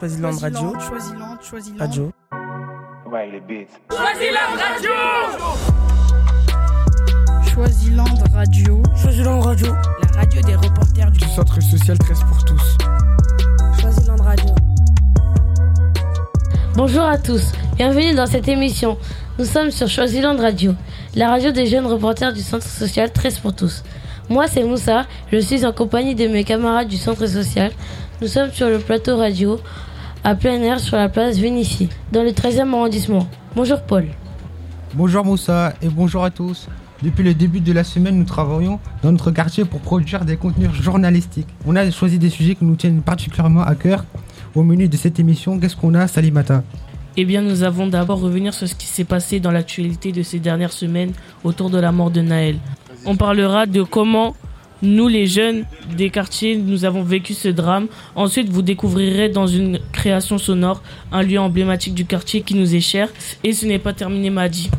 Choisiland Radio. Choisiland, Choisiland. Radio. Ouais, les beats. Choisiland Radio Choisiland Radio. Choisiland Radio. La radio des reporters du Du centre social 13 pour tous. Choisiland Radio. Bonjour à tous, bienvenue dans cette émission. Nous sommes sur Choisiland Radio, la radio des jeunes reporters du centre social 13 pour tous. Moi c'est Moussa, je suis en compagnie de mes camarades du centre social. Nous sommes sur le plateau radio à plein air sur la place Vénitie, dans le 13e arrondissement. Bonjour Paul. Bonjour Moussa et bonjour à tous. Depuis le début de la semaine, nous travaillons dans notre quartier pour produire des contenus journalistiques. On a choisi des sujets qui nous tiennent particulièrement à cœur. Au menu de cette émission, qu'est-ce qu'on a, Salimata Eh bien, nous avons d'abord revenir sur ce qui s'est passé dans l'actualité de ces dernières semaines autour de la mort de Naël. On parlera de comment nous, les jeunes des quartiers, nous avons vécu ce drame. Ensuite, vous découvrirez dans une création sonore un lieu emblématique du quartier qui nous est cher. Et ce n'est pas terminé, Madi.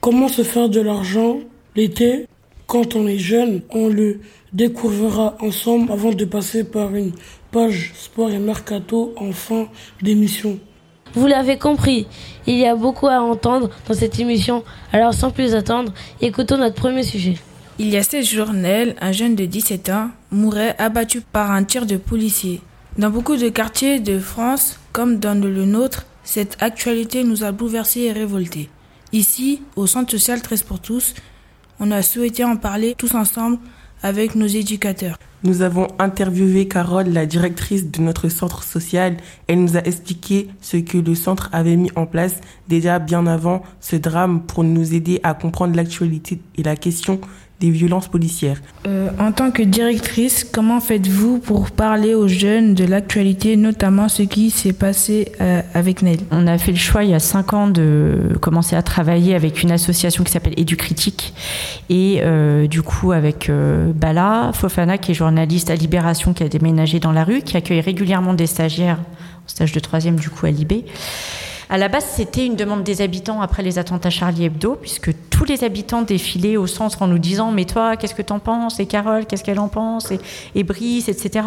Comment se faire de l'argent l'été Quand on est jeune, on le découvrira ensemble avant de passer par une page sport et mercato en fin d'émission. Vous l'avez compris, il y a beaucoup à entendre dans cette émission. Alors sans plus attendre, écoutons notre premier sujet. Il y a sept jours, un jeune de 17 ans, mourait abattu par un tir de policier. Dans beaucoup de quartiers de France, comme dans le nôtre, cette actualité nous a bouleversés et révoltés. Ici, au Centre social 13 pour tous, on a souhaité en parler tous ensemble avec nos éducateurs. Nous avons interviewé Carole, la directrice de notre centre social. Elle nous a expliqué ce que le centre avait mis en place déjà bien avant ce drame pour nous aider à comprendre l'actualité et la question des violences policières. Euh, en tant que directrice, comment faites-vous pour parler aux jeunes de l'actualité, notamment ce qui s'est passé euh, avec Nel? On a fait le choix il y a cinq ans de commencer à travailler avec une association qui s'appelle Éducritique et euh, du coup avec euh, Bala Fofana qui est journaliste à Libération qui a déménagé dans la rue, qui accueille régulièrement des stagiaires en stage de troisième du coup à Libé. À la base, c'était une demande des habitants après les attentats Charlie Hebdo, puisque tous les habitants défilaient au centre en nous disant Mais toi, qu'est-ce que t'en penses? Et Carole, qu'est-ce qu'elle en pense? Et, Brice, etc.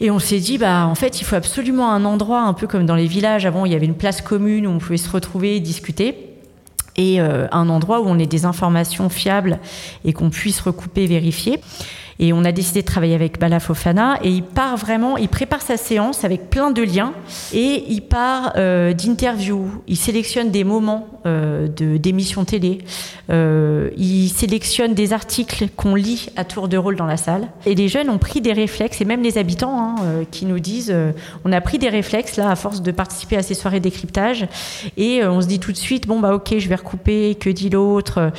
Et on s'est dit, bah, en fait, il faut absolument un endroit, un peu comme dans les villages. Avant, il y avait une place commune où on pouvait se retrouver et discuter. Et euh, un endroit où on ait des informations fiables et qu'on puisse recouper, vérifier. Et on a décidé de travailler avec Bala Fofana et il part vraiment, il prépare sa séance avec plein de liens et il part euh, d'interviews. Il sélectionne des moments euh, d'émissions télé. Euh, il sélectionne des articles qu'on lit à tour de rôle dans la salle. Et les jeunes ont pris des réflexes et même les habitants hein, euh, qui nous disent, on a pris des réflexes là à force de participer à ces soirées décryptage et on se dit tout de suite, bon bah ok, je vais recouper. Que dit l'autre?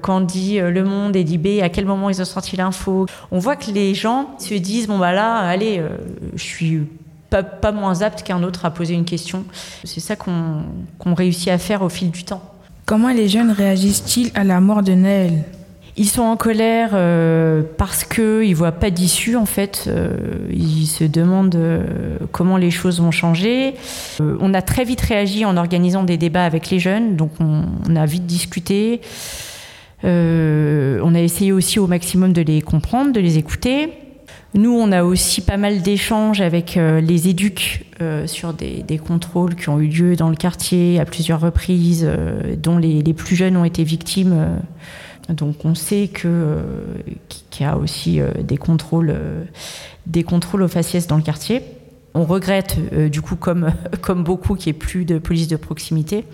Quand dit Le Monde et dit B À quel moment ils ont sorti l'info? On voit que les gens se disent bon bah là, allez, euh, je suis pas, pas moins apte qu'un autre à poser une question. C'est ça qu'on réussit à faire au fil du temps. Comment les jeunes réagissent-ils à la mort de Nel Ils sont en colère euh, parce que ils voient pas d'issue en fait. Euh, ils se demandent euh, comment les choses vont changer. On a très vite réagi en organisant des débats avec les jeunes, donc on, on a vite discuté. Euh, on a essayé aussi au maximum de les comprendre, de les écouter. Nous, on a aussi pas mal d'échanges avec euh, les éducs euh, sur des, contrôles qui ont eu lieu dans le quartier à plusieurs reprises, euh, dont les, plus jeunes ont été victimes. donc, on sait que qu'il y a aussi des contrôles, des contrôles aux faciès dans le quartier. On regrette, du coup, comme comme beaucoup, qu'il n'y ait plus de police de proximité.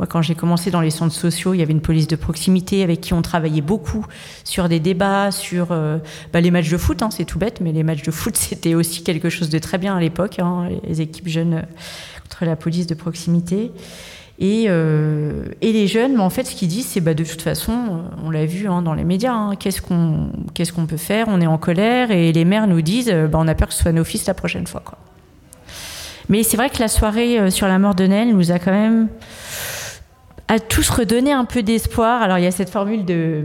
Moi, quand j'ai commencé dans les centres sociaux, il y avait une police de proximité avec qui on travaillait beaucoup sur des débats, sur euh, bah, les matchs de foot. Hein, c'est tout bête, mais les matchs de foot, c'était aussi quelque chose de très bien à l'époque. Hein, les équipes jeunes euh, contre la police de proximité. Et, euh, les jeunes, mais en fait, ce qu'ils disent, c'est bah, de toute façon, on l'a vu hein, dans les médias, qu'est-ce qu'on peut faire? On est en colère et les maires nous disent, bah, on a peur que ce soit nos fils la prochaine fois. Mais c'est vrai que la soirée sur la mort de Nel nous a quand même à tous redonné un peu d'espoir. Alors il y a cette formule de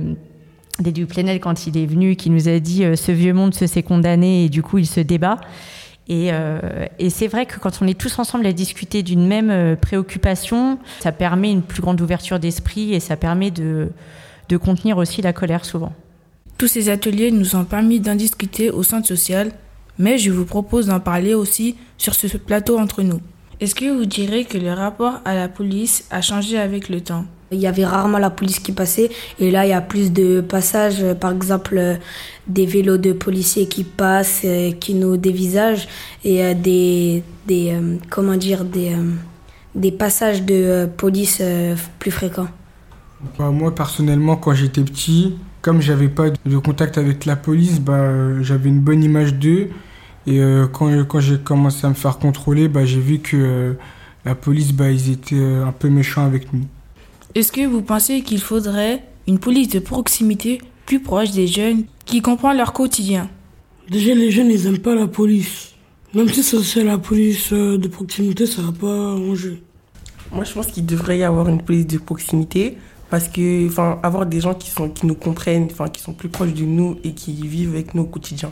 d'Edu Plenel quand il est venu qui nous a dit euh, ce vieux monde se s'est condamné et du coup il se débat. Et, euh, et c'est vrai que quand on est tous ensemble à discuter d'une même euh, préoccupation, ça permet une plus grande ouverture d'esprit et ça permet de, de contenir aussi la colère souvent. Tous ces ateliers nous ont permis d'en discuter au centre social mais je vous propose d'en parler aussi sur ce plateau entre nous. Est-ce que vous direz que le rapport à la police a changé avec le temps? Il y avait rarement la police qui passait et là il y a plus de passages, par exemple euh, des vélos de policiers qui passent, euh, qui nous dévisagent et euh, des, des comment dire des, des passages de police plus fréquents. Bah, moi personnellement quand j'étais petit, comme j'avais pas de contact avec la police, bah, j'avais une bonne image d'eux et euh, quand, quand j'ai commencé à me faire contrôler, bah, j'ai vu que euh, la police, bah, ils étaient euh, un peu méchants avec nous. Est-ce que vous pensez qu'il faudrait une police de proximité plus proche des jeunes qui comprend leur quotidien? Déjà, les jeunes, ils n'aiment pas la police. Même si c'est la police de proximité, ça va pas ranger. Moi, je pense qu'il devrait y avoir une police de proximité parce que, enfin, avoir des gens qui, sont, qui nous comprennent, enfin, qui sont plus proches de nous et qui vivent avec nous au quotidien.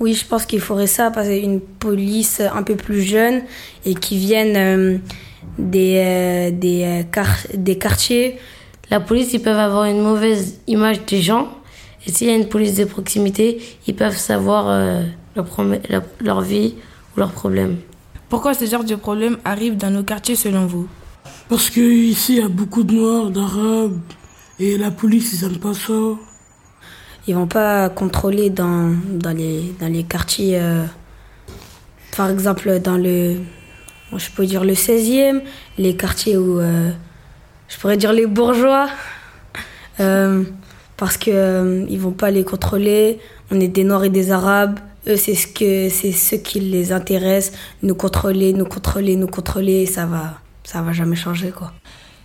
Oui, je pense qu'il faudrait ça, parce une police un peu plus jeune et qui vienne euh, des, euh, des, euh, des quartiers. La police, ils peuvent avoir une mauvaise image des gens. Et s'il y a une police de proximité, ils peuvent savoir leur, leur, vie ou leurs problèmes. Pourquoi ce genre de problèmes arrivent dans nos quartiers selon vous? Parce qu'ici, il y a beaucoup de Noirs, d'Arabes, et la police, ils n'aiment pas ça. Ils vont pas contrôler dans, dans, les, dans les quartiers, euh, par exemple dans le, je peux dire le 16e, les quartiers où, euh, je pourrais dire les bourgeois, euh, parce que ils vont pas les contrôler. On est des Noirs et des Arabes. Eux, c'est ce ce qui les intéresse, nous contrôler, nous contrôler, nous contrôler. Ça va, ça va jamais changer quoi.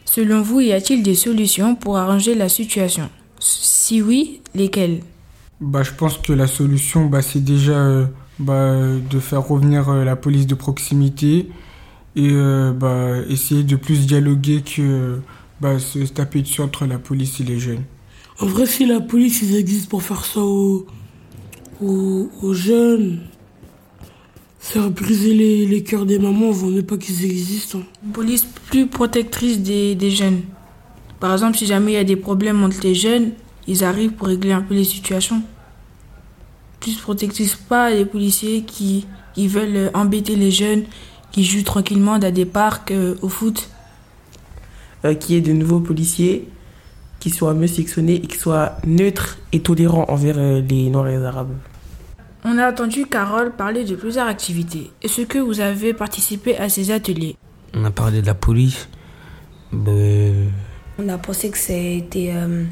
Selon vous, y a-t-il des solutions pour arranger la situation? Si oui, lesquels? Bah, Je pense que la solution, bah, c'est déjà euh, bah, de faire revenir euh, la police de proximité et euh, bah, essayer de plus dialoguer que bah, se taper dessus entre la police et les jeunes. En vrai, si la police ils existent pour faire ça aux, aux, jeunes, faire briser les, les cœurs des mamans, on ne pas qu'ils existent. Hein. Une police plus protectrice des, des jeunes. Par exemple, si jamais il y a des problèmes entre les jeunes, ils arrivent pour régler un peu les situations. Plus protectrices, pas les policiers qui, qui veulent embêter les jeunes, qui jouent tranquillement dans des parcs euh, au foot. Euh, qui est de nouveaux policiers qui soient mieux sélectionnés et qui soient neutres et tolérants envers euh, les Noirs et les Arabes. On a entendu Carole parler de plusieurs activités. Est-ce que vous avez participé à ces ateliers? On a parlé de la police, ben, on a pensé que c'était euh,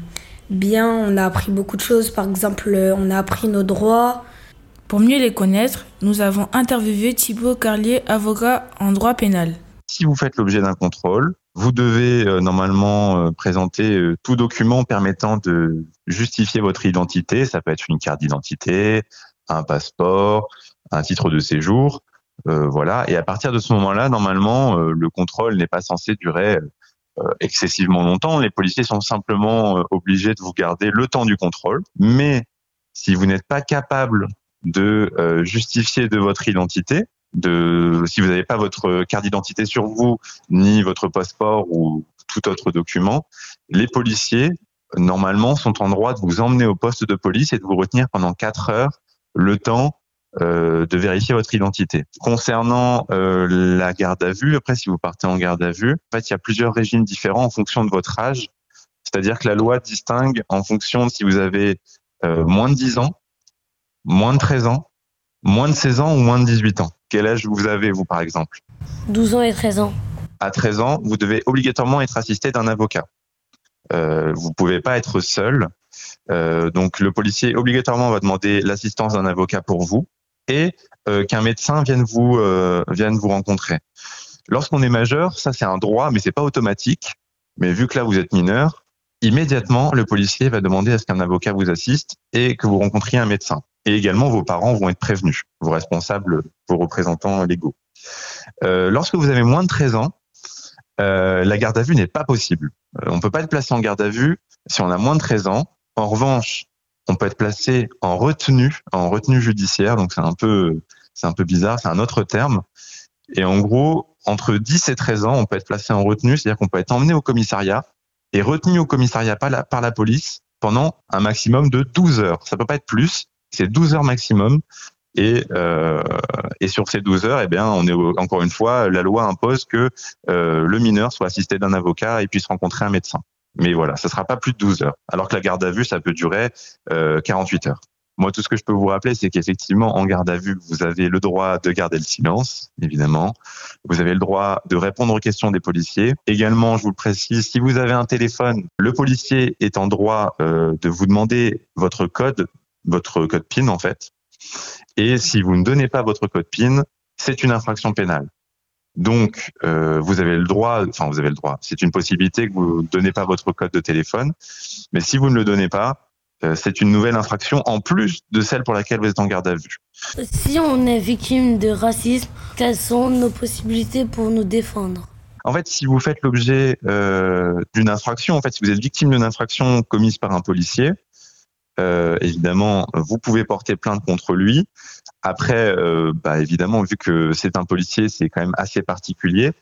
bien, on a appris beaucoup de choses. Par exemple, euh, on a appris nos droits. Pour mieux les connaître, nous avons interviewé Thibaut Carlier, avocat en droit pénal. Si vous faites l'objet d'un contrôle, vous devez euh, normalement présenter tout document permettant de justifier votre identité. Ça peut être une carte d'identité, un passeport, un titre de séjour. voilà. Et à partir de ce moment-là, normalement, le contrôle n'est pas censé durer euh, excessivement longtemps. Les policiers sont simplement euh, obligés de vous garder le temps du contrôle. Mais si vous n'êtes pas capable de euh, justifier de votre identité, de si vous n'avez pas votre carte d'identité sur vous, ni votre passeport ou tout autre document, les policiers normalement sont en droit de vous emmener au poste de police et de vous retenir pendant quatre heures le temps euh, de vérifier votre identité. Concernant euh, la garde à vue, après si vous partez en garde à vue, en fait il y a plusieurs régimes différents en fonction de votre âge. C'est-à-dire que la loi distingue en fonction de si vous avez euh, moins de 10 ans, moins de 13 ans, moins de 16 ans ou moins de 18 ans. Quel âge vous avez vous par exemple? 12 ans et 13 ans. À 13 ans, vous devez obligatoirement être assisté d'un avocat. Euh, vous pouvez pas être seul. Euh, donc le policier obligatoirement va demander l'assistance d'un avocat pour vous et euh, qu'un médecin vienne vous euh, vienne vous rencontrer. Lorsqu'on est majeur, ça c'est un droit, mais c'est pas automatique. Mais vu que là vous êtes mineur, immédiatement le policier va demander à ce qu'un avocat vous assiste et que vous rencontriez un médecin. Et également vos parents vont être prévenus, vos responsables, vos représentants légaux. Euh, lorsque vous avez moins de 13 ans, euh, la garde à vue n'est pas possible. Euh, on peut pas être placé en garde à vue si on a moins de 13 ans. En revanche, on peut être placé en retenue, en retenue judiciaire. Donc c'est un peu, c'est un peu bizarre, c'est un autre terme. Et en gros, entre 10 et 13 ans, on peut être placé en retenue, c'est-à-dire qu'on peut être emmené au commissariat et retenu au commissariat par la, police pendant un maximum de 12 heures. Ça peut pas être plus, c'est 12 heures maximum. Et, euh, sur ces 12 heures, eh bien, on est encore une fois, la loi impose que euh, le mineur soit assisté d'un avocat et puisse rencontrer un médecin. Mais voilà, ça sera pas plus de 12 heures. Alors que la garde à vue, ça peut durer euh, 48 heures. Moi, tout ce que je peux vous rappeler, c'est qu'effectivement, en garde à vue, vous avez le droit de garder le silence, évidemment. Vous avez le droit de répondre aux questions des policiers. Également, je vous le précise, si vous avez un téléphone, le policier est en droit euh, de vous demander votre code, votre code PIN, en fait. Et si vous ne donnez pas votre code PIN, c'est une infraction pénale. Donc, euh, vous avez le droit, enfin, vous avez le droit. C'est une possibilité que vous ne donnez pas votre code de téléphone. Mais si vous ne le donnez pas, euh, c'est une nouvelle infraction en plus de celle pour laquelle vous êtes en garde à vue. Si on est victime de racisme, quelles sont nos possibilités pour nous défendre? En fait, si vous faites l'objet euh, d'une infraction, en fait, si vous êtes victime d'une infraction commise par un policier, euh, évidemment, vous pouvez porter plainte contre lui. Après, euh, bah, évidemment, vu que c'est un policier, c'est quand même assez particulier.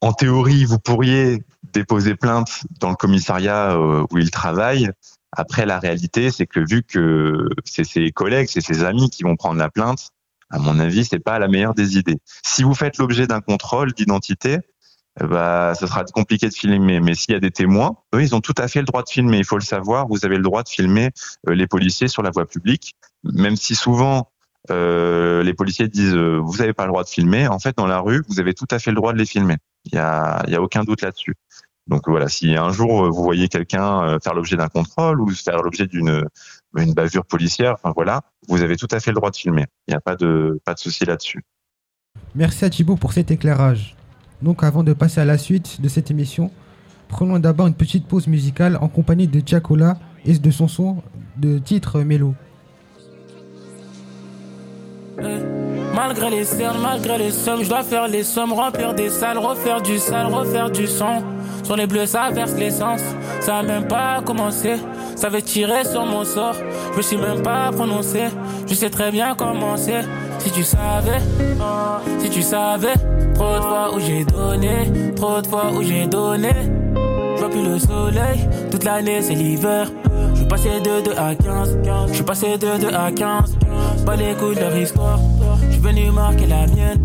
En théorie, vous pourriez déposer plainte dans le commissariat euh, où il travaille. Après, la réalité, c'est que vu que c'est ses collègues, c'est ses amis qui vont prendre la plainte, à mon avis, c'est pas la meilleure des idées. Si vous faites l'objet d'un contrôle d'identité, bah, ce sera compliqué de filmer. Mais s'il y a des témoins, eux, ils ont tout à fait le droit de filmer. Il faut le savoir. Vous avez le droit de filmer euh, les policiers sur la voie publique, même si souvent euh, les policiers disent euh, vous n'avez pas le droit de filmer. En fait, dans la rue, vous avez tout à fait le droit de les filmer. Il y a, y a aucun doute là-dessus. Donc voilà, si un jour vous voyez quelqu'un faire l'objet d'un contrôle ou faire l'objet d'une une bavure policière, enfin voilà, vous avez tout à fait le droit de filmer. Il n'y a pas de pas de souci là-dessus. Merci à Thibaut pour cet éclairage. Donc avant de passer à la suite de cette émission, prenons d'abord une petite pause musicale en compagnie de Giacola et de son son de titre Mélo. Malgré les cernes, malgré les sommes, je dois faire les sommes, remplir des salles, refaire du sale, refaire du son. Sur les bleus, ça verse l'essence, ça a même pas commencé. Ça veut tirer sur mon sort, je me suis même pas prononcé. Je sais très bien comment c'est. Si tu savais, si tu savais, trop de fois où j'ai donné, trop de fois où j'ai donné. Je vois plus le soleil, toute l'année c'est l'hiver. Suis passé de 2 à 15, je suis passé de 2 à 15. Pas les couilles de leur histoire, je suis venu marquer la mienne.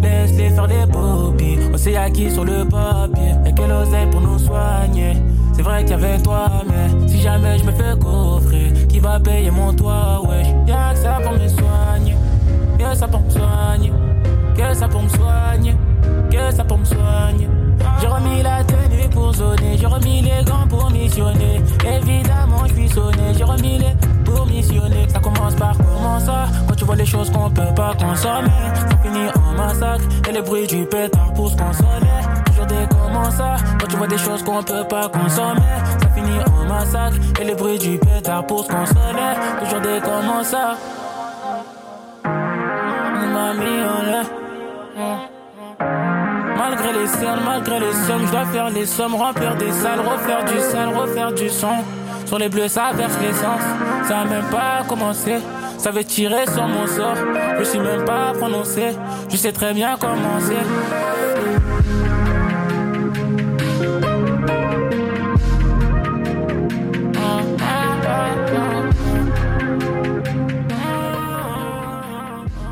Laisse-les faire des poppies, on s'est acquis sur le papier. Y'a quelle oseille pour nous soigner. C'est vrai qu'il y avait toi, mais si jamais je me fais coffrer, qui va payer mon toit, ouais. Y'a que ça pour me soigner, que ça pour me soigner, que ça pour me soigner, que ça pour me soigner. J'ai remis la tenue pour zoner, j'ai remis les gants pour missionner. Évidemment, je suis sonné, j'ai remis les pour missionner. Ça commence par comment ça? Quand tu vois les choses qu'on peut pas consommer, ça finit en massacre et le bruit du pétard pour se consoler. Toujours des comment ça? Quand tu vois des choses qu'on peut pas consommer, ça finit en massacre et le bruit du pétard pour se consoler. Toujours des comment ça? On m'a mis en l'air. Malgré les cernes, malgré les sommes, je dois faire les sommes, remplir des salles, refaire du sale, refaire du son. Sur les bleus, ça verse l'essence, ça a même pas commencé. Ça veut tirer sur mon sort, je suis même pas prononcé. Je sais très bien comment c'est.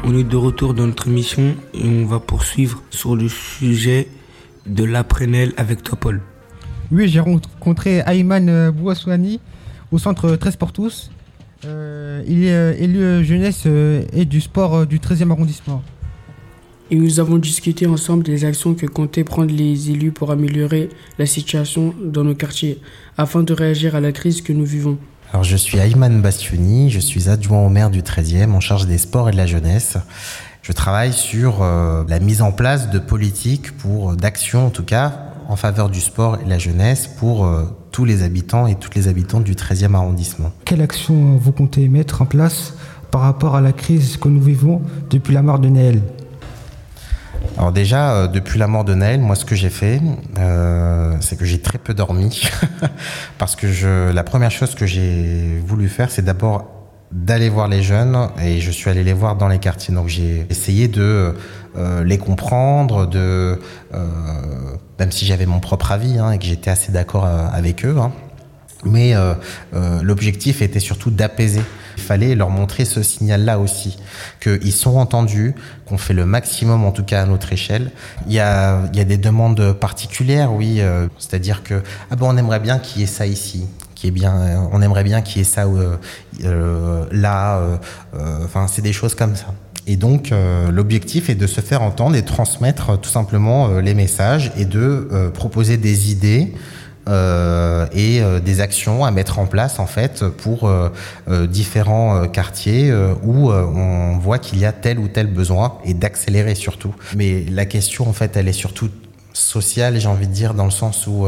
On est de retour dans notre émission et on va poursuivre sur le sujet de l'après-Nel avec toi, Paul. Oui, j'ai rencontré Ayman euh, Bouassouani au centre 13 pour tous. Euh, il est euh, élu jeunesse et du sport du 13e arrondissement. Et nous avons discuté ensemble des actions que comptaient prendre les élus pour améliorer la situation dans nos quartiers afin de réagir à la crise que nous vivons. Alors, je suis Ayman Bastioni, je suis adjoint au maire du 13e en charge des sports et de la jeunesse. Je travaille sur euh, la mise en place de politiques pour d'actions en tout cas en faveur du sport et de la jeunesse pour euh, tous les habitants et toutes les habitantes du 13e arrondissement. Quelle action vous comptez mettre en place par rapport à la crise que nous vivons depuis la mort de Naël Alors déjà, euh, depuis la mort de Naël, moi ce que j'ai fait, euh, c'est que j'ai très peu dormi. Parce que la première chose que j'ai voulu faire, c'est d'abord d'aller voir les jeunes et je suis allé les voir dans les quartiers. Donc j'ai essayé de euh, les comprendre, de, même si j'avais mon propre avis hein, et que j'étais assez d'accord avec eux. hein. Mais l'objectif était surtout d'apaiser Il fallait leur montrer ce signal-là aussi, qu'ils sont entendus, qu'on fait le maximum en tout cas à notre échelle. Il y a, il y a des demandes particulières, oui, euh, c'est-à-dire que ah ben on aimerait bien qu'il y ait ça ici, est bien, on aimerait bien qu'il y ait ça euh, euh, là, euh, euh, enfin c'est des choses comme ça. Et donc l'objectif est de se faire entendre et transmettre tout simplement les messages et de proposer des idées euh, et euh, des actions à mettre en place en fait pour euh, différents quartiers où on voit qu'il y a tel ou tel besoin et d'accélérer surtout. Mais la question en fait elle est surtout sociale j'ai envie de dire dans le sens où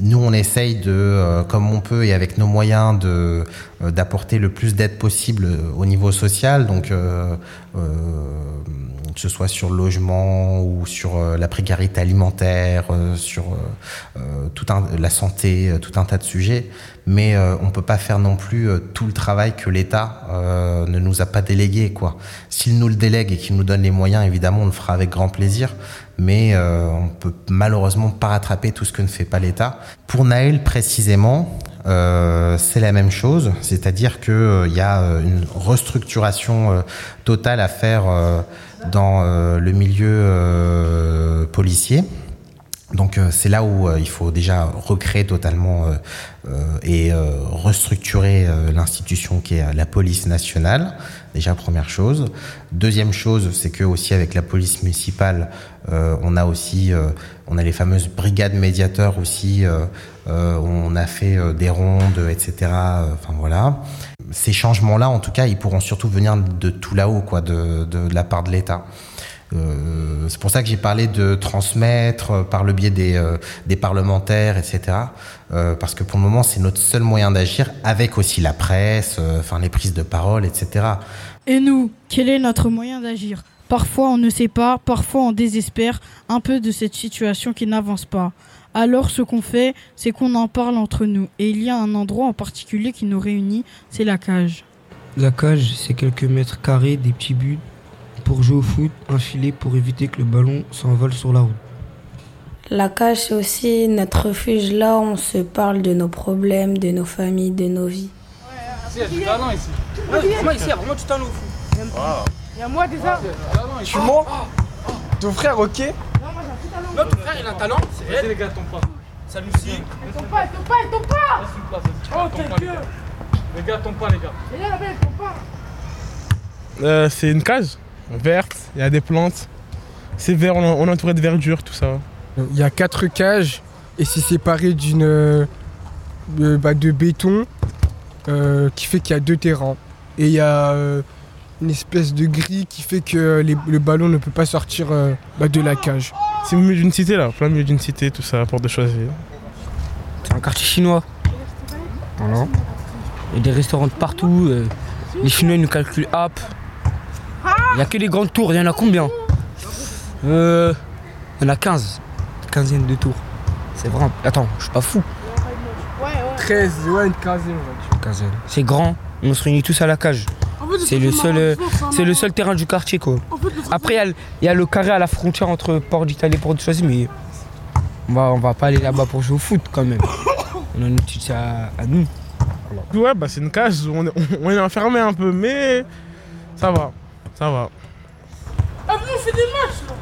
nous on essaye de comme on peut et avec nos moyens de d'apporter le plus d'aide possible au niveau social donc que ce soit sur le logement ou sur euh, la précarité alimentaire, euh, sur euh, tout un, la santé, tout un tas de sujets. Mais on peut pas faire non plus tout le travail que l'État ne nous a pas délégué. quoi. S'il nous le délègue et qu'il nous donne les moyens, évidemment, on le fera avec grand plaisir. Mais on peut malheureusement pas rattraper tout ce que ne fait pas l'État. Pour Naël précisément, euh, c'est la même chose, c'est-à-dire que euh, il y a une restructuration euh, totale à faire dans euh, le milieu euh, policier. Donc euh, c'est là où il faut déjà recréer totalement et restructurer l'institution qui est la police nationale. Déjà première chose. Deuxième chose, c'est que aussi avec la police municipale, on a aussi on a les fameuses brigades médiateurs aussi. on a fait des rondes, etc. Enfin voilà. Ces changements-là, en tout cas, ils pourront surtout venir de tout là-haut, quoi, de, de, la part de l'État. Euh, c'est pour ça que j'ai parlé de transmettre euh, par le biais des, euh, des parlementaires, etc. Parce que pour le moment, c'est notre seul moyen d'agir, avec aussi la presse, enfin les prises de parole, etc. Et nous, quel est notre moyen d'agir? Parfois on ne sait pas, parfois on désespère un peu de cette situation qui n'avance pas. Alors ce qu'on fait, c'est qu'on en parle entre nous. Et il y a un endroit en particulier qui nous réunit, c'est la cage. La cage, c'est quelques mètres carrés, des petits buts pour jouer au foot, un filet pour éviter que le ballon s'envole sur la route. La cage, c'est aussi notre refuge. Là, on se parle de nos problèmes, de nos familles, de nos vies. Il y a du talent ici. Vraiment ici, il y a vraiment du talent au fou. Il y a moi déjà? Tu mens Ton frère, ok Non, ton frère, il a un talent. C'est Vas-y les gars, tombe pas. Salut, si. Elle tombe pas, elle tombe pas, elle tombe pas Laisse une place, vas-y. Oh, les gueule. gars. Les gars, tombe pas, les gars. Et là, là-bas, elle tombe pas. Euh, c'est une cage verte, il y a des plantes. C'est vert, on, on est entouré de verdure, tout ça. Il y a quatre cages et c'est séparé d'une euh, de, bah, de béton euh, qui fait qu'il y a deux terrains. Et il y a euh, une espèce de grille qui fait que les- le ballon ne peut pas sortir euh, bah, de la cage. C'est au milieu d'une cité là, plein milieu d'une cité, tout ça, pour de choisir. C'est un quartier chinois. Voilà. Il y a des restaurants de partout. euh, les Chinois ils nous calculent hop. Il n'y a que les grandes tours, il y en a combien? Euh. Il y en a 15. Quinzaine de tours. C'est vraiment. Attends, je suis pas fou. 13, ouais, une quinzaine. Quinzaine. C'est grand, on se réunit tous à la cage. C'est le seul, euh, c'est le seul terrain du quartier quoi. Après il y a le- il y, a le carré à la frontière entre Port d'Italie et Port de Choisy, mais on va, on va pas aller là-bas pour jouer au foot quand même. On a une étude à, à nous. Ouais, bah c'est une cage, on est, on est enfermé un peu, mais ça va, ça va. Ah, venez, on fait des matchs là.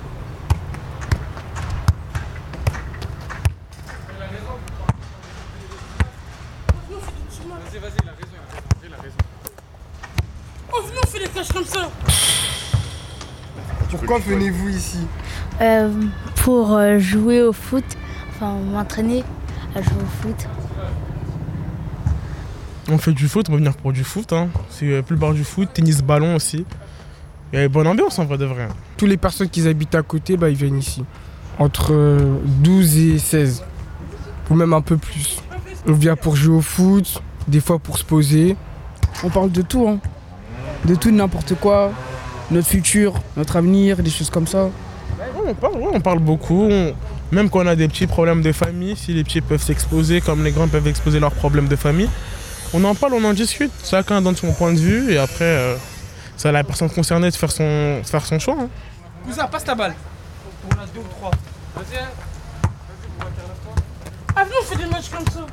Vas-y, vas-y, il a raison, il a raison. Oh, venez, on fait des cages comme ça. Pourquoi venez-vous ici Euh, pour euh, jouer au foot, enfin m'entraîner à jouer au foot. On fait du foot, on va venir pour du foot. Hein. C'est euh, plus bas du foot, tennis ballon aussi. Il y a une bonne ambiance en vrai de vrai. Tous les personnes qui habitent à côté, bah, ils viennent ici. Entre euh, 12 et 16. Ou même un peu plus. On vient pour jouer au foot, des fois pour se poser. On parle de tout, hein. De tout, de n'importe quoi. Notre futur, notre avenir, des choses comme ça. On, parle, on parle beaucoup. on- Même quand on a des petits problèmes de famille, si les petits peuvent s'exposer comme les grands peuvent exposer leurs problèmes de famille, on en parle, on en discute. Chacun donne son point de vue et après, euh, c'est à la personne concernée de faire son, de faire son choix. hein. Cousin, passe ta balle. On a deux ou trois. Vas-y, hein. Ah, venez, on fait des matchs comme ça.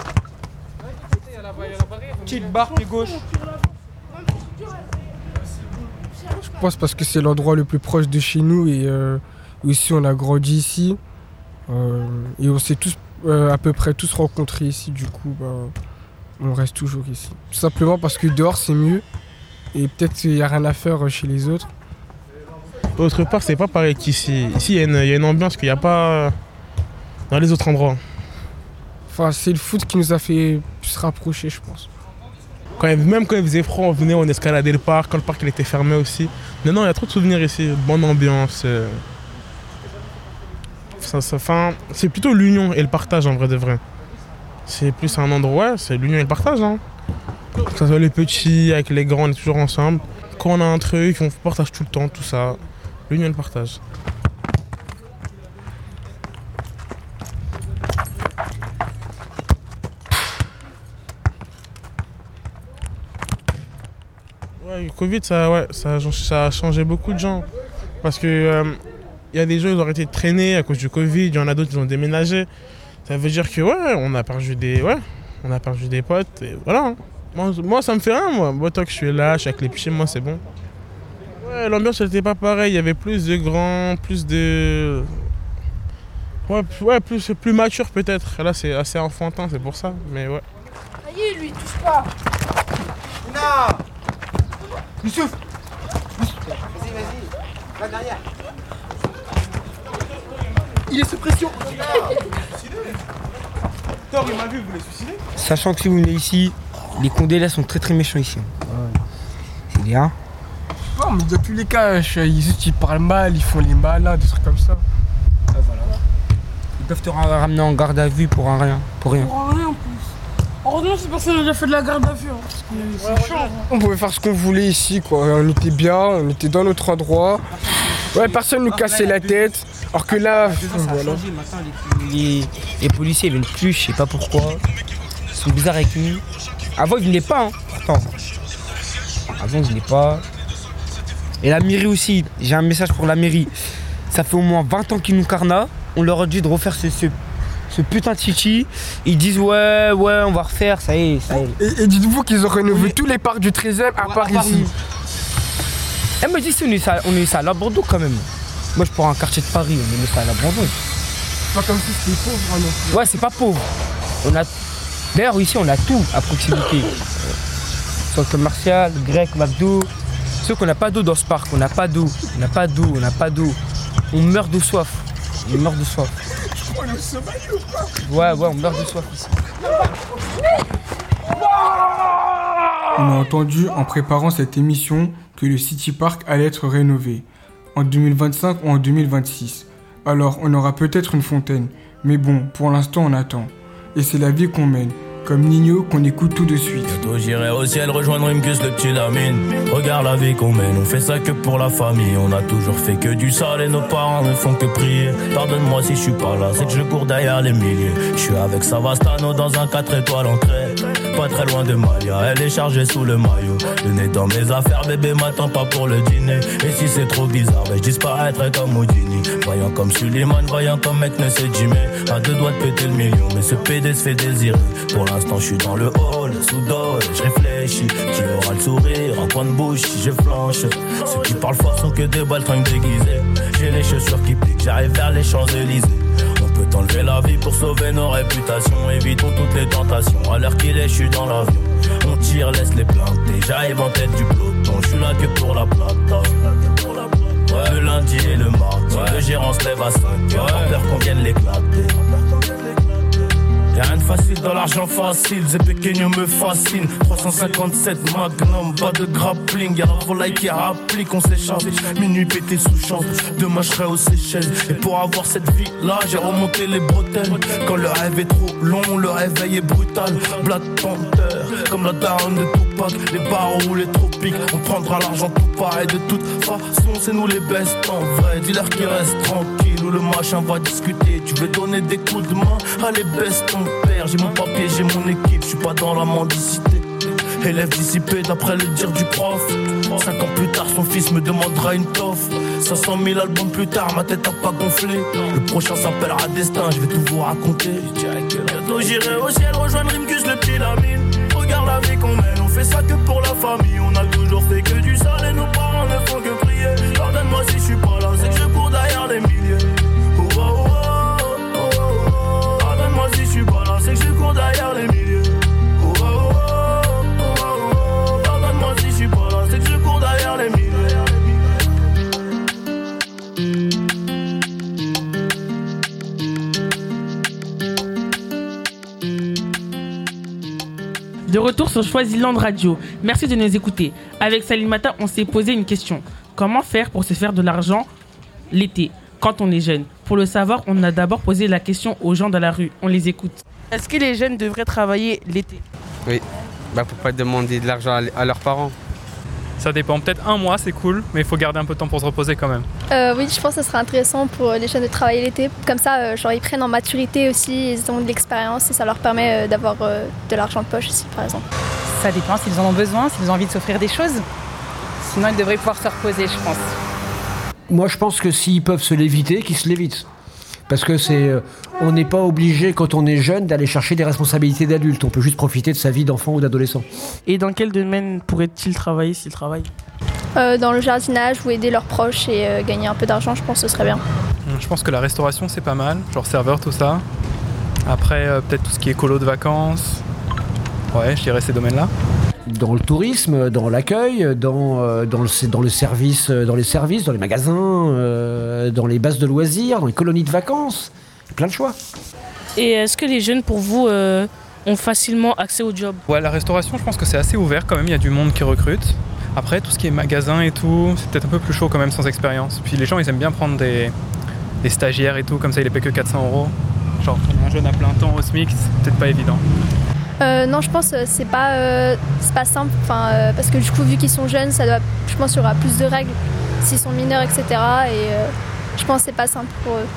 Petite barre, pied gauche. Je pense parce que c'est l'endroit le plus proche de chez nous et euh, aussi on a grandi ici. Euh, et on s'est tous euh, à peu près tous rencontrés ici, du coup bah, on reste toujours ici. Tout simplement parce que dehors c'est mieux et peut-être qu'il n'y a rien à faire chez les autres. Autre part, c'est pas pareil qu'ici. Ici, il y, a une- il y a une ambiance qu'il n'y a pas dans les autres endroits. Enfin, c'est le foot qui nous a fait se rapprocher, je pense. Quand même quand il faisait froid, on venait, on escaladait le parc, quand le parc il était fermé aussi. Non, non, il y a trop de souvenirs ici, bonne ambiance. euh. Ça, c'est plutôt l'union et le partage en vrai de vrai. C'est plus un endroit, c'est l'union et le partage. Hein. Que ce soit les petits avec les grands, on est toujours ensemble. Quand on a un truc, on partage tout le temps, tout ça. L'union et le partage. Covid, ça, ouais, ça, a- ça a changé beaucoup de gens. Parce que euh, il y a des gens qui ont arrêté de traîner à cause du Covid, il y en a d'autres qui ont déménagé. Ça veut dire que ouais, on a perdu des, ouais, on a perdu des potes. Et voilà. hein. Moi, moi, ça me fait rien, moi. Moi, tant que je suis là, je suis avec les petits, moi, c'est bon. Ouais, l'ambiance n'était pas pareille. Il y avait plus de grands, plus de. Ouais, ouais plus, plus mature peut-être. Là, c'est assez enfantin, c'est pour ça. Mais ouais. Ça y est, lui, touche pas. Non Youssouf Vas-y, vas-y. Là derrière. Il est sous pression. Thor, il m'a vu, vous voulez suicider Sachant que si vous venez ici, les condés là sont très très méchants ici. C'est bien. Non, mais dans tous les cas, je- ils, juste, ils parlent mal, ils font les malins, des trucs comme ça. Ils peuvent te ra- ramener en garde à vue pour un rien. Pour rien. Pour rien en plus. Heureusement, c'est personne n'a fait de la garde à vue. Hein, parce que c'est chiant. On pouvait faire ce qu'on voulait ici, quoi. On était bien, on était dans notre endroit. Ouais, personne nous cassait la tête. Alors que là, voilà. Les, les policiers ils viennent plus, je sais pas pourquoi. Ils sont bizarres avec nous. Avant ils venaient pas, hein, pourtant. Avant ils venaient pas. Et la mairie aussi, j'ai un message pour la mairie. Ça fait au moins 20 ans qu'ils nous carnat. On leur a dit de refaire ce, ce, ce putain de City. Ils disent ouais, ouais, on va refaire, ça y est, ça y est. Et, et dites-vous qu'ils ont rénové tous les parcs du 13e à part ici. Me dit si on est ça, on est ça à la Bordeaux quand même. Moi je prends un quartier de Paris, on est ça à la Bordeaux. Pas comme si c'était pauvre, hein, non plus. Ouais, c'est pas pauvre. On a... D'ailleurs, ici, on a tout à proximité. Centre commercial, grec, McDo. Sauf qu'on n'a pas d'eau dans ce parc. On n'a pas d'eau. On n'a pas d'eau. On n'a pas d'eau. On meurt de soif. On meurt de soif. Ouais, ouais, on meurt de soif. On a entendu en préparant cette émission que le City Park allait être rénové en 2025 ou en 2026. Alors on aura peut-être une fontaine, mais bon, pour l'instant on attend. Et c'est la vie qu'on mène, comme Nino qu'on écoute tout de suite. Bientôt j'irai au ciel rejoindre Imgus le petit Lamine Regarde la vie qu'on mène, on fait ça que pour la famille. On a toujours fait que du sale et nos parents ne font que prier. Pardonne-moi si je suis pas là, c'est que je cours derrière les milliers. Je suis avec Dans un 4 étoiles en crête Pas très loin de Malia, elle est chargée sous le maillot. Le nez dans mes affaires, bébé m'attend pas pour le dîner. Et si c'est trop bizarre, ben je disparaîtrai comme Houdini. Voyant comme Suleiman, voyant comme mec ne Jimmy À deux doigts de péter le million, mais ce PD se fait désirer. Pour l'instant je suis dans le hall, sous dol, je réfléchis Qui aura le sourire, en coin de bouche je flanche. Ceux qui parlent fort sont que des baltringues déguisées. J'ai les chaussures qui piquent, j'arrive vers les Champs-Élysées on peut enlever la vie pour sauver nos réputations. Évitons toutes les tentations. À l'heure qu'il est, je suis dans l'avion. On tire, laisse les planter. J'arrive en tête du peloton. Je suis là que pour la plata. Ouais, le lundi et le mardi. Le gérant se lève à 5 heures. Pas peur qu'on vienne l'éclater. Y'a rien de facile dans l'argent facile, Pequeño me fascine 357 Magnum, pas de grappling Y'a la volaille qui applique, on s'échappe Minuit pété sous champ, demain je serai aux Seychelles. Et pour avoir cette vie là, j'ai remonté les bretelles. Quand le rêve est trop long, le réveil est brutal. Black Panther, comme la daronne de Les barreaux ou les tropiques, on prendra l'argent tout pareil De toute façon, c'est nous les best en vrai. Dis-leur qu'ils restent tranquilles, ou le machin va discuter. Tu veux donner des coups de main, allez baisse ton père. J'ai mon papier, j'ai mon équipe, je suis pas dans la mendicité. Élève dissipé d'après le dire du prof. Cinq ans plus tard, son fils me demandera une toffe. 500 000 albums plus tard, ma tête a pas gonflé. Le prochain s'appellera Destin, je vais tout vous raconter. Bientôt j'irai au ciel rejoindre Rimgus le petit Lamine on fait ça que pour la famille. On a toujours fait que du sale et nos parents ne font que prier. Pardonne-moi si je suis pas De retour sur Choisiland Radio. Merci de nous écouter. Avec Salimata, on s'est posé une question. Comment faire pour se faire de l'argent l'été, quand on est jeune? Pour le savoir, on a d'abord posé la question aux gens dans la rue. On les écoute. Est-ce que les jeunes devraient travailler l'été? Oui, bah pour pas demander de l'argent à, à leurs parents. Ça dépend. Peut-être un mois, c'est cool, mais il faut garder un peu de temps pour se reposer quand même. Euh, oui, je pense que ce serait intéressant pour les jeunes de travailler l'été. Comme ça, euh, genre, ils prennent en maturité aussi, ils ont de l'expérience et ça leur permet euh, d'avoir euh, de l'argent de poche aussi, par exemple. Ça dépend s'ils en ont besoin, s'ils ont envie de s'offrir des choses. Sinon, ils devraient pouvoir se reposer, je pense. Moi, je pense que s'ils peuvent se l'éviter, qu'ils se l'évitent. Parce que c'est, euh, on n'est pas obligé quand on est jeune d'aller chercher des responsabilités d'adulte. On peut juste profiter de sa vie d'enfant ou d'adolescent. Et dans quel domaine pourrait-il travailler s'il travaille? Euh, dans le jardinage ou aider leurs proches et euh, gagner un peu d'argent, je pense que ce serait bien. Hum, Je pense que la restauration, c'est pas mal, genre serveur, tout ça. Après, euh, peut-être tout ce qui est colo de vacances. Ouais, je dirais ces domaines-là. Dans le tourisme, dans l'accueil, dans, euh, dans, le, dans, le service, euh, dans les services, dans les magasins, euh, dans les bases de loisirs, dans les colonies de vacances. Plein de choix. Et est-ce que les jeunes, pour vous, euh, ont facilement accès au job? Ouais, la restauration, je pense que c'est assez ouvert quand même, il y a du monde qui recrute. Après, tout ce qui est magasin et tout, c'est peut-être un peu plus chaud quand même sans expérience. Puis les gens, ils aiment bien prendre des, des stagiaires et tout, comme ça, ils les payent que 400 euros. Genre, prendre un jeune à plein temps au SMIC, c'est peut-être pas évident. Euh, non, je pense que c'est pas, euh, pas simple. Enfin, euh, parce que du coup, vu qu'ils sont jeunes, ça doit, je pense qu'il y aura plus de règles s'ils sont mineurs, etc. Et euh, je pense que c'est pas simple pour eux.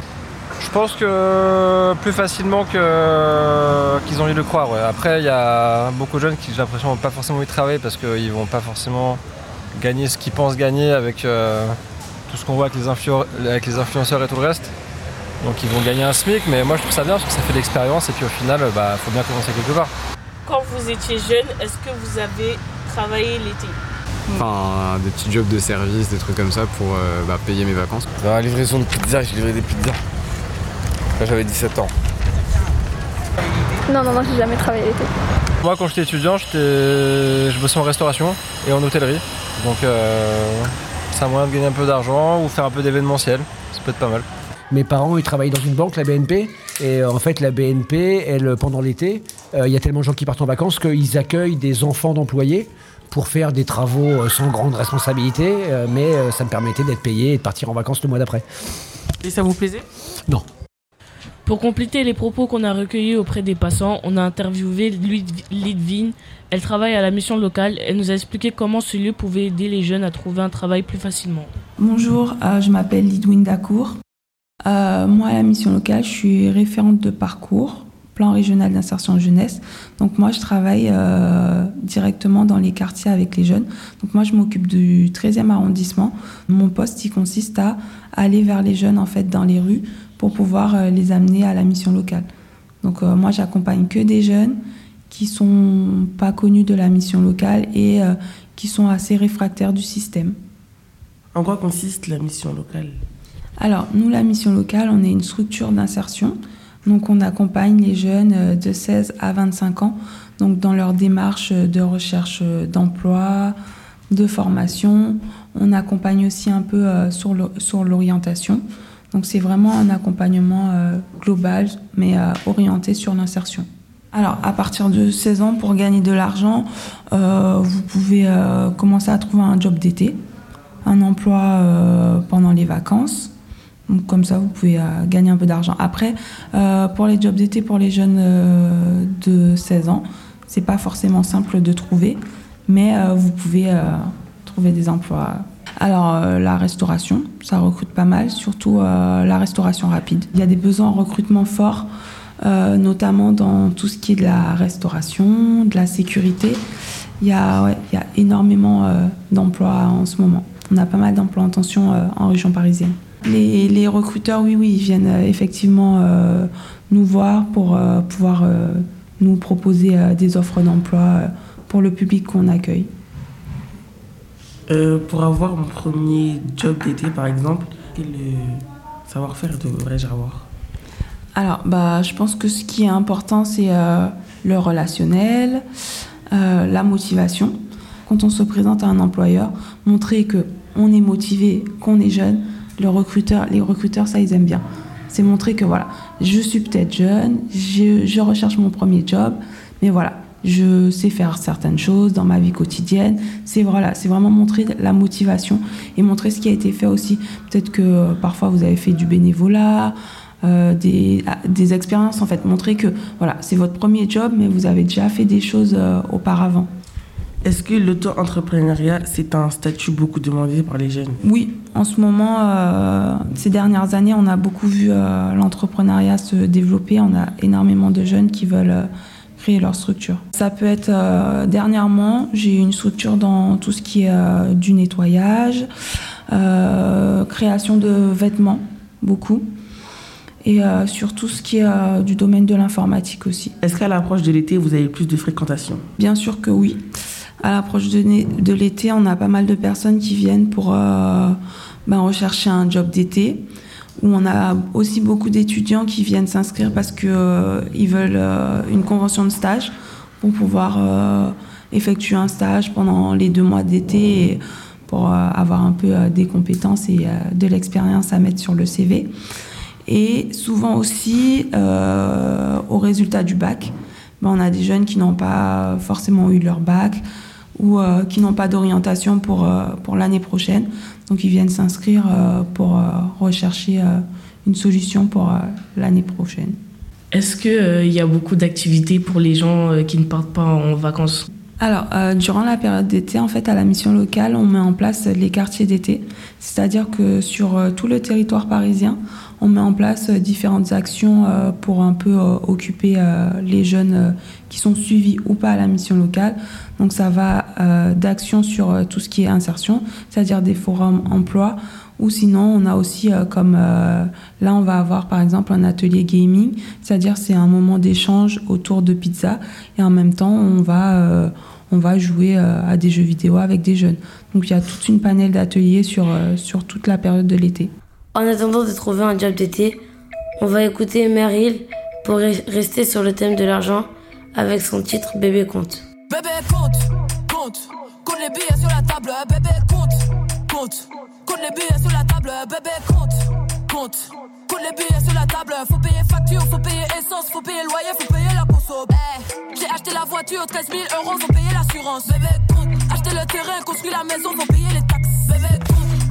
Je pense que plus facilement qu'ils ont envie de le croire. Après, il y a beaucoup de jeunes qui, j'ai l'impression, n'ont pas forcément envie de travailler parce qu'ils vont pas forcément gagner ce qu'ils pensent gagner avec euh, tout ce qu'on voit avec les influenceurs et tout le reste. Donc ils vont gagner un SMIC, mais moi je trouve ça bien parce que ça fait de l'expérience et puis au final, il bah, faut bien commencer quelque part. Quand vous étiez jeune, est-ce que vous avez travaillé l'été? Enfin, des petits jobs de service, des trucs comme ça pour euh, bah, payer mes vacances. Dans la livraison de pizza, j'ai livré des pizzas. Quand j'avais 17 ans. Non, non, non, j'ai jamais travaillé l'été. Moi quand j'étais étudiant, j'étais... je bossais en restauration et en hôtellerie. Donc euh, c'est un moyen de gagner un peu d'argent ou faire un peu d'événementiel. Ça peut être pas mal. Mes parents, ils travaillent dans une banque, la BNP. Et euh, en fait, la BNP, elle, pendant l'été, euh, il y a tellement de gens qui partent en vacances qu'ils accueillent des enfants d'employés pour faire des travaux euh, sans grande responsabilité. euh, mais euh, ça me permettait d'être payé et de partir en vacances le mois d'après. Et ça vous plaisait? Non. Pour compléter les propos qu'on a recueillis auprès des passants, on a interviewé Lydvine. Elle travaille à la mission locale. Elle nous a expliqué comment ce lieu pouvait aider les jeunes à trouver un travail plus facilement. Bonjour, euh, je m'appelle Lidwin Dacour. Euh, moi, à la mission locale, je suis référente de parcours, plan régional d'insertion jeunesse. Donc moi, je travaille euh, directement dans les quartiers avec les jeunes. Donc moi, je m'occupe du 13e arrondissement. Mon poste, il consiste à aller vers les jeunes, en fait, dans les rues pour pouvoir euh, les amener à la mission locale. Donc moi, j'accompagne que des jeunes qui sont pas connus de la mission locale et qui sont assez réfractaires du système. En quoi consiste la mission locale? Alors, nous, la mission locale, on est une structure d'insertion. Donc, on accompagne les jeunes euh, de 16 à 25 ans donc dans leur démarche de recherche euh, d'emploi, de formation. On accompagne aussi un peu euh, sur l'orientation. Donc, c'est vraiment un accompagnement euh, global, mais euh, orienté sur l'insertion. Alors, à partir de 16 ans, pour gagner de l'argent, euh, vous pouvez euh, commencer à trouver un job d'été, un emploi euh, pendant les vacances. Comme ça, vous pouvez euh, gagner un peu d'argent. Après, euh, pour les jobs d'été pour les jeunes euh, de 16 ans, c'est pas forcément simple de trouver, mais vous pouvez trouver des emplois. Alors, la restauration, ça recrute pas mal, surtout la restauration rapide. Il y a des besoins en recrutement forts, notamment dans tout ce qui est de la restauration, de la sécurité. Il y a, il y a énormément d'emplois en ce moment. On a pas mal d'emplois en tension en région parisienne. Les, les recruteurs, oui, oui, ils viennent euh, effectivement euh, nous voir pour euh, pouvoir euh, nous proposer des offres d'emploi pour le public qu'on accueille. Pour avoir mon premier job d'été, par exemple, quel savoir-faire devrais-je avoir Alors, bah, je pense que ce qui est important, c'est le relationnel, la motivation. Quand on se présente à un employeur, montrer que on est motivé, qu'on est jeune, le recruteur, les recruteurs, ça, ils aiment bien. C'est montrer que voilà, je suis peut-être jeune, je, je recherche mon premier job, mais voilà, je sais faire certaines choses dans ma vie quotidienne. C'est voilà, c'est vraiment montrer la motivation et montrer ce qui a été fait aussi. Peut-être que euh, parfois vous avez fait du bénévolat, euh, des, ah, des expériences en fait. Montrer que voilà, c'est votre premier job, mais vous avez déjà fait des choses euh, auparavant. Est-ce que l'auto-entrepreneuriat, c'est un statut beaucoup demandé par les jeunes? Oui, en ce moment, euh, ces dernières années, on a beaucoup vu euh, l'entrepreneuriat se développer. On a énormément de jeunes qui veulent euh, créer leur structure. Ça peut être, dernièrement, j'ai eu une structure dans tout ce qui est du nettoyage, création de vêtements, beaucoup, et sur tout ce qui est du domaine de l'informatique aussi. Est-ce qu'à l'approche de l'été, vous avez plus de fréquentation? Bien sûr que oui. À l'approche de l'été, on a pas mal de personnes qui viennent pour euh, ben, rechercher un job d'été. Où on a aussi beaucoup d'étudiants qui viennent s'inscrire parce qu'ils ils veulent euh, une convention de stage pour pouvoir euh, effectuer un stage pendant les deux mois d'été pour euh, avoir un peu euh, des compétences et euh, de l'expérience à mettre sur le CV. Et souvent aussi, euh, au résultat du bac, ben, on a des jeunes qui n'ont pas forcément eu leur bac ou euh, qui n'ont pas d'orientation pour, euh, pour l'année prochaine. Donc ils viennent s'inscrire euh, pour rechercher une solution pour l'année prochaine. Est-ce qu'il y a beaucoup d'activités pour les gens qui ne partent pas en vacances? Alors, durant la période d'été, en fait, à la mission locale, on met en place les quartiers d'été. C'est-à-dire que sur tout le territoire parisien, on met en place euh, différentes actions euh, pour un peu euh, occuper les jeunes qui sont suivis ou pas à la mission locale. Donc, ça va d'actions sur tout ce qui est insertion, c'est-à-dire des forums emploi. Ou sinon, on a aussi euh, comme euh, là, on va avoir par exemple un atelier gaming, c'est-à-dire c'est un moment d'échange autour de pizza et en même temps, on va euh, on va jouer à des jeux vidéo avec des jeunes. Donc il y a toute une panel d'ateliers sur, sur toute la période de l'été. En attendant de trouver un job d'été, on va écouter Meryl pour re- rester sur le thème de l'argent avec son titre Bébé compte. Bébé compte, compte, compte les billets sur la table, bébé compte, compte, compte les billets sur la table, bébé compte, compte, compte les billets sur la table, faut payer facture, faut payer essence, faut payer loyer, faut payer la conso. J'ai acheté la voiture, 13 000 euros, faut payer l'assurance, bébé compte, acheter le terrain, construire la maison, faut payer les taxes, bébé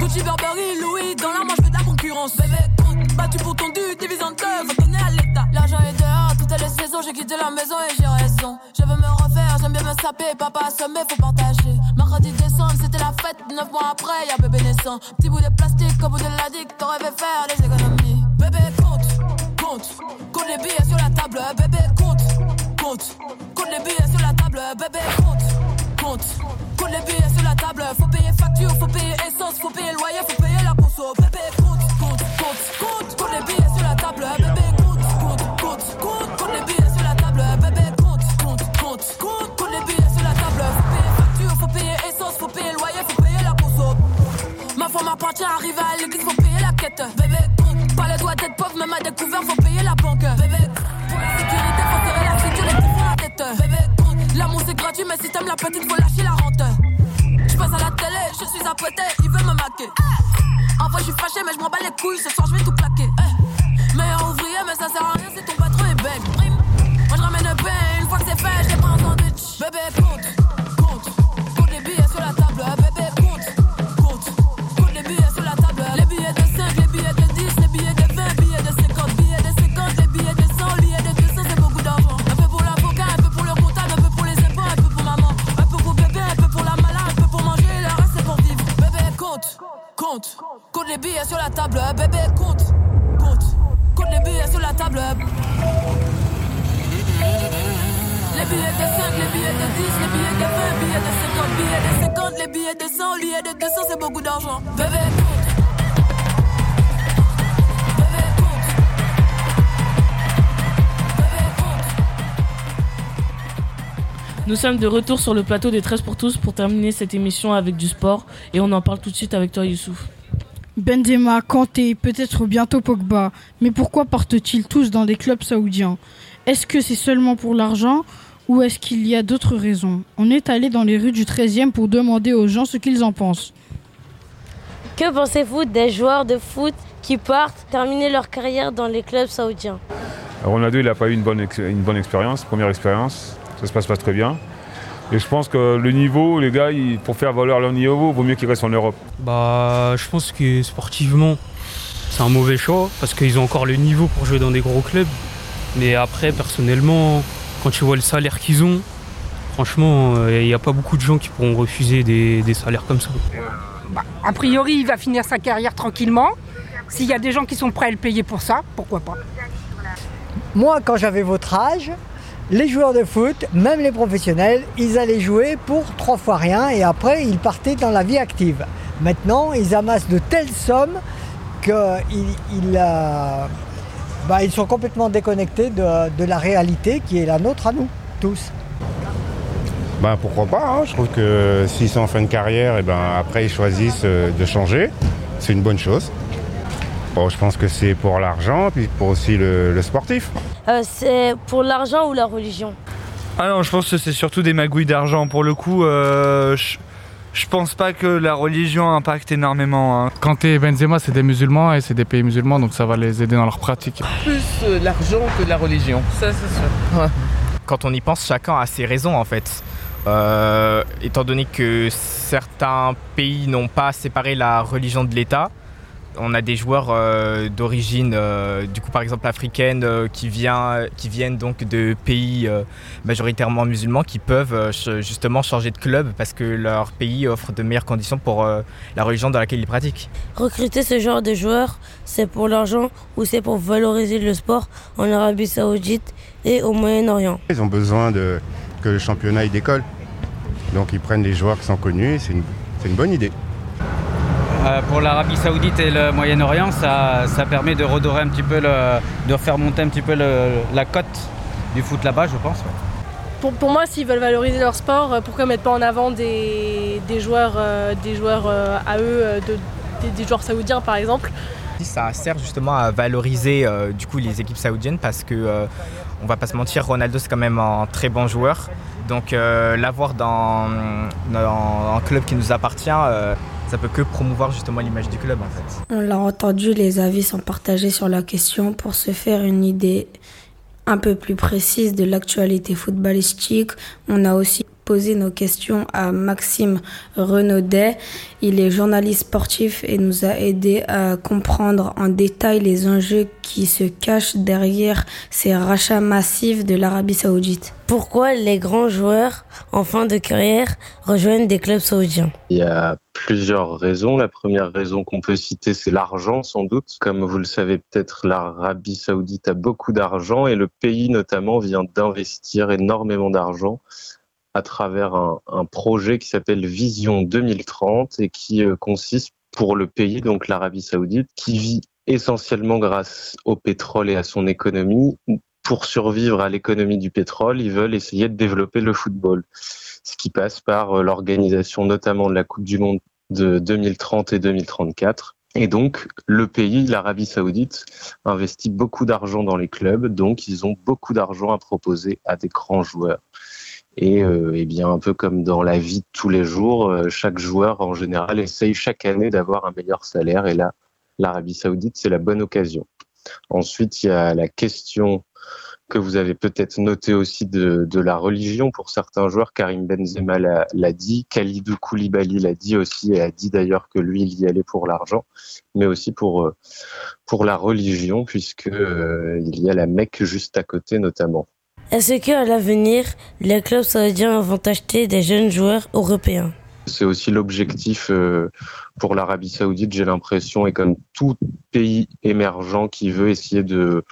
Gucci, Burberry, Louis, dans la manche, fais de la concurrence, bébé compte, battu pour ton dû, divise en à l'État. L'argent est dehors, toutes les saisons, j'ai quitté la maison et j'ai raison. Je veux me refaire, j'aime bien me saper, papa assommé, faut partager. Mercredi décembre, c'était la fête, neuf mois après, y'a bébé naissant. Petit bout de plastique, au bout de la digue, t'aurais fait faire des économies. Bébé compte, compte, compte les billets sur la table, bébé compte, compte, compte les billets sur la table, bébé compte, compte, compte les billets sur la table, faut payer facture, faut payer essence, faut payer loyer, faut payer la conso, bébé compte, compte, compte, compte, compte les billets sur la table, bébé compte, compte, compte, compte, compte les billets sur la table, bébé compte, compte, compte, compte, compte les billets sur la table, faut payer facture, faut payer essence, faut payer loyer, faut payer la conso. Ma femme appartient, arrive à l'église, faut payer la quête. Bébé, compte, pas le droit d'être pauvre, même à découvert, faut payer la banque. Bébé, pour la sécurité, faut serrer la les petits font la tête. Bébé, l'amour c'est gratuit, mais si t'aimes la petite, faut lâcher la rente. Je passe à la télé, je suis à côté, il veut me maquer. En vrai, je suis fâché, mais je m'en bats les couilles, ce soir je vais tout claquer. Eh. Meilleur ouvrier, mais ça sert à rien si ton patron est bête. Moi je ramène le pain, une fois que c'est fait, j'ai pas un sandwich. Bébé, compte, table. Bébé, compte, compte, compte les billets sur la table. Les billets de 5, les billets de 10, les billets de 20, billets de 50, billets de 50, les billets de 100, billets de 200, c'est beaucoup d'argent. Bébé, compte. Nous sommes de retour sur le plateau des 13 pour tous pour terminer cette émission avec du sport et on en parle tout de suite avec toi Youssouf. Benzema, Kanté, peut-être bientôt Pogba. Mais pourquoi partent-ils tous dans des clubs saoudiens? Est-ce que c'est seulement pour l'argent ou est-ce qu'il y a d'autres raisons? On est allé dans les rues du 13e pour demander aux gens ce qu'ils en pensent. Que pensez-vous des joueurs de foot qui partent terminer leur carrière dans les clubs saoudiens? Ronaldo, il n'a pas eu une bonne, ex- une bonne expérience, première expérience. Ça se passe pas très bien. Et je pense que le niveau, les gars, ils- pour faire valoir leur niveau, vaut mieux qu'ils restent en Europe. Bah, je pense que sportivement, c'est un mauvais choix parce qu'ils ont encore le niveau pour jouer dans des gros clubs. Mais après, personnellement, quand tu vois le salaire qu'ils ont, franchement, il n'y a pas beaucoup de gens qui pourront refuser des, des salaires comme ça. A priori, il va finir sa carrière tranquillement. S'il y a des gens qui sont prêts à le payer pour ça, pourquoi pas? Moi, quand j'avais votre âge, les joueurs de foot, même les professionnels, ils allaient jouer pour trois fois rien et après ils partaient dans la vie active. Maintenant, ils amassent de telles sommes qu'ils ils, euh, bah, ils sont complètement déconnectés de, de la réalité qui est la nôtre à nous, tous. Ben pourquoi pas, hein. je trouve que s'ils sont en fin de carrière, et ben après ils choisissent euh, de changer, c'est une bonne chose. Bon, je pense que c'est pour l'argent, puis pour aussi le sportif. Euh, C'est pour l'argent ou la religion Ah non, je pense que c'est surtout des magouilles d'argent. Pour le coup, euh, je, je pense pas que la religion impacte énormément. hein. Kanté et Benzema, c'est des musulmans et c'est des pays musulmans, donc ça va les aider dans leur pratique. Plus euh, l'argent que de la religion. Ça, c'est sûr. Quand on y pense, chacun a ses raisons en fait. Euh, étant donné que certains pays n'ont pas séparé la religion de l'État, on a des joueurs euh, d'origine, euh, du coup par exemple africaine, euh, qui, vient, qui viennent donc de pays euh, majoritairement musulmans, qui peuvent euh, ch- justement changer de club parce que leur pays offre de meilleures conditions pour euh, la religion dans laquelle ils pratiquent. Recruter ce genre de joueurs, c'est pour l'argent ou c'est pour valoriser le sport en Arabie Saoudite et au Moyen-Orient? Ils ont besoin de, que le championnat il décolle. Donc ils prennent des joueurs qui sont connus, et c'est une, c'est une bonne idée. Euh, pour l'Arabie Saoudite et le Moyen-Orient, ça, ça permet de redorer un petit peu, le, de faire monter un petit peu le- la cote du foot là-bas, je pense. ouais. Pour, pour moi, s'ils veulent valoriser leur sport, euh, pourquoi mettre pas en avant des, des joueurs, euh, des joueurs euh, à eux, de- des, des joueurs saoudiens par exemple? Ça sert justement à valoriser euh, du coup les équipes saoudiennes parce que euh, on va pas se mentir, Ronaldo c'est quand même un très bon joueur. Donc euh, l'avoir dans, dans un club qui nous appartient, euh, ça peut que promouvoir justement l'image du club en fait. On l'a entendu, les avis sont partagés sur la question pour se faire une idée un peu plus précise de l'actualité footballistique. On a aussi posé nos questions à Maxime Renaudet. Il est journaliste sportif et nous a aidé à comprendre en détail les enjeux qui se cachent derrière ces rachats massifs de l'Arabie Saoudite. Pourquoi les grands joueurs en fin de carrière rejoignent des clubs saoudiens? Il y a plusieurs raisons. La première raison qu'on peut citer, c'est l'argent, sans doute. Comme vous le savez peut-être, l'Arabie saoudite a beaucoup d'argent et le pays notamment vient d'investir énormément d'argent à travers un, projet qui s'appelle Vision 2030 et qui euh, consiste pour le pays, donc l'Arabie saoudite, qui vit essentiellement grâce au pétrole et à son économie. Pour survivre à l'économie du pétrole, ils veulent essayer de développer le football ce qui passe par euh, l'organisation notamment de la Coupe du Monde de 2030 et 2034. Et donc, le pays, l'Arabie Saoudite, investit beaucoup d'argent dans les clubs, donc ils ont beaucoup d'argent à proposer à des grands joueurs. Et, euh, eh bien, un peu comme dans la vie de tous les jours, euh, chaque joueur en général essaye chaque année d'avoir un meilleur salaire. Et là, l'Arabie Saoudite, c'est la bonne occasion. Ensuite, il y a la question que vous avez peut-être noté aussi de, la religion pour certains joueurs. Karim Benzema l'a l'a dit, Khalidou Koulibaly l'a dit aussi, et a dit d'ailleurs que lui, il y allait pour l'argent, mais aussi pour, euh, pour la religion, puisque euh, il y a la Mecque juste à côté notamment. Est-ce qu'à l'avenir, les clubs saoudiens vont acheter des jeunes joueurs européens? C'est aussi l'objectif euh, pour l'Arabie Saoudite, j'ai l'impression, et comme tout pays émergent qui veut essayer de,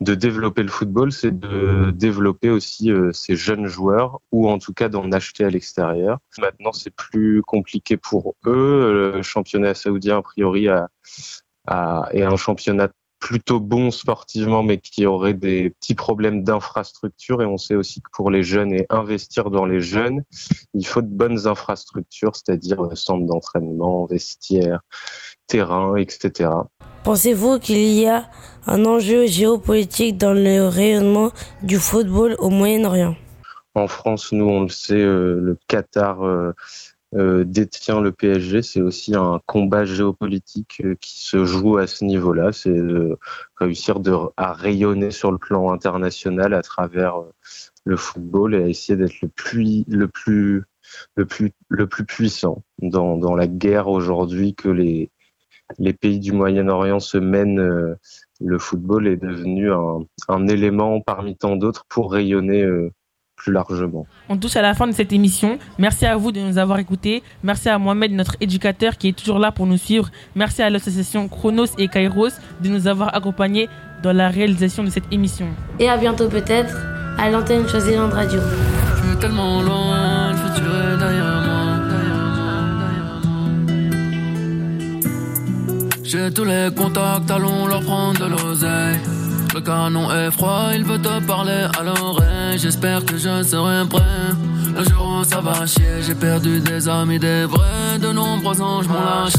développer le football, c'est de développer aussi euh, ces jeunes joueurs, ou en tout cas d'en acheter à l'extérieur. Maintenant, c'est plus compliqué pour eux. Le championnat saoudien, a priori, est un championnat plutôt bons sportivement, mais qui auraient des petits problèmes d'infrastructure. Et on sait aussi que pour les jeunes et investir dans les jeunes, il faut de bonnes infrastructures, c'est-à-dire centres d'entraînement, vestiaires, terrain, etc. Pensez-vous qu'il y a un enjeu géopolitique dans le rayonnement du football au Moyen-Orient? En France, nous, on le sait, euh, le Qatar euh, euh, détient le PSG. C'est aussi un combat géopolitique qui se joue à ce niveau-là. C'est de réussir à rayonner sur le plan international à travers le football et à essayer d'être le plus, puissant dans, la guerre aujourd'hui que les, pays du Moyen-Orient se mènent, euh, le football est devenu un, élément parmi tant d'autres pour rayonner euh, plus largement. On touche à la fin de cette émission. Merci à vous de nous avoir écoutés. Merci à Mohamed, notre éducateur, qui est toujours là pour nous suivre. Merci à l'association Chronos et Kairos de nous avoir accompagnés dans la réalisation de cette émission. Et à bientôt peut-être à l'antenne Choisiland Radio. Je suis tellement loin, le futur est derrière moi. J'ai tous les contacts, allons leur prendre de l'oseille. Le canon est froid, il veut te parler à l'oreille. J'espère que je serai prêt. Le jour où ça va chier, j'ai perdu des amis, des vrais. De nombreux anges m'ont lâché.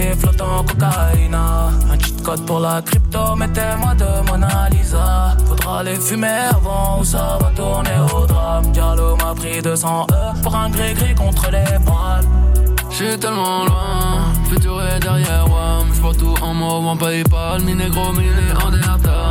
flottant cocaïne. Un cheat code pour la crypto, mettez-moi de Mona Lisa. Faudra les fumer avant ou ça va tourner au drame. Diallo m'a pris 200 E pour un gris-gris contre les balles. J'suis tellement loin, futur est derrière moi. J'vois tout en mauve, en Paypal, mi négro, mi néandertal.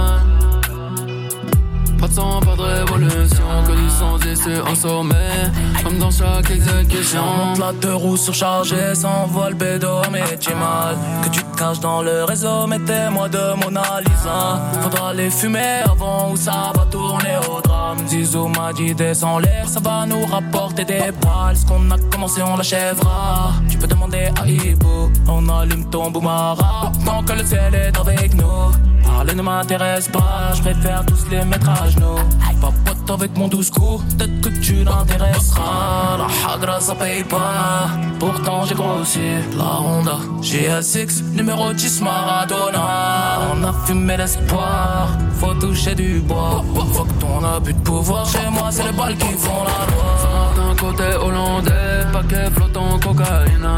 Pas de sang, pas de révolution, que du et c'est en sommet. Comme dans chaque exécution. Monte la deux roues surchargée, s'envole bédo, mais tu mal. Que tu te caches dans le réseau, mettez-moi de Mona Lisa. Faudra les fumer avant ou ça va tourner au m'a dit descends l'air, ça va nous rapporter des balles. Ce qu'on a commencé, on l'achèvera. Tu peux demander à Ibo, on allume ton boumara. Tant que le ciel est avec nous. Parler ne m'intéresse pas, je préfère tous les mettre à genoux. Pas pote avec mon douce coup, peut-être que tu l'intéresseras. La hagra ça paye pas, pourtant j'ai grossi. La Honda, GSX, numéro 10 Maradona. On a fumé l'espoir, faut toucher du bois. Faut que ton abus de pouvoir, chez moi c'est les balles qui font la loi. D'un côté hollandais, paquet flottant cocaïne.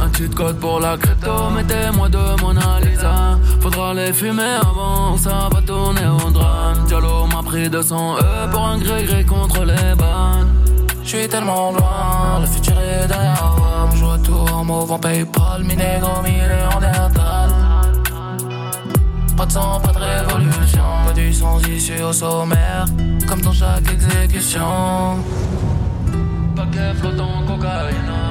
Un cheat code pour la crypto, mettez-moi de Mona Lisa. Faudra les fumer avant, ça va tourner au drame. Diallo m'a pris 200 E pour un gré-gré contre les bannes. Je suis tellement loin, le futur est derrière moi. Je tout en mauve en Paypal, mi négro, mi néandertal. Pas de sang, pas de révolution, sans issue au sommaire, comme dans chaque exécution. Paquet flottant cocaïne.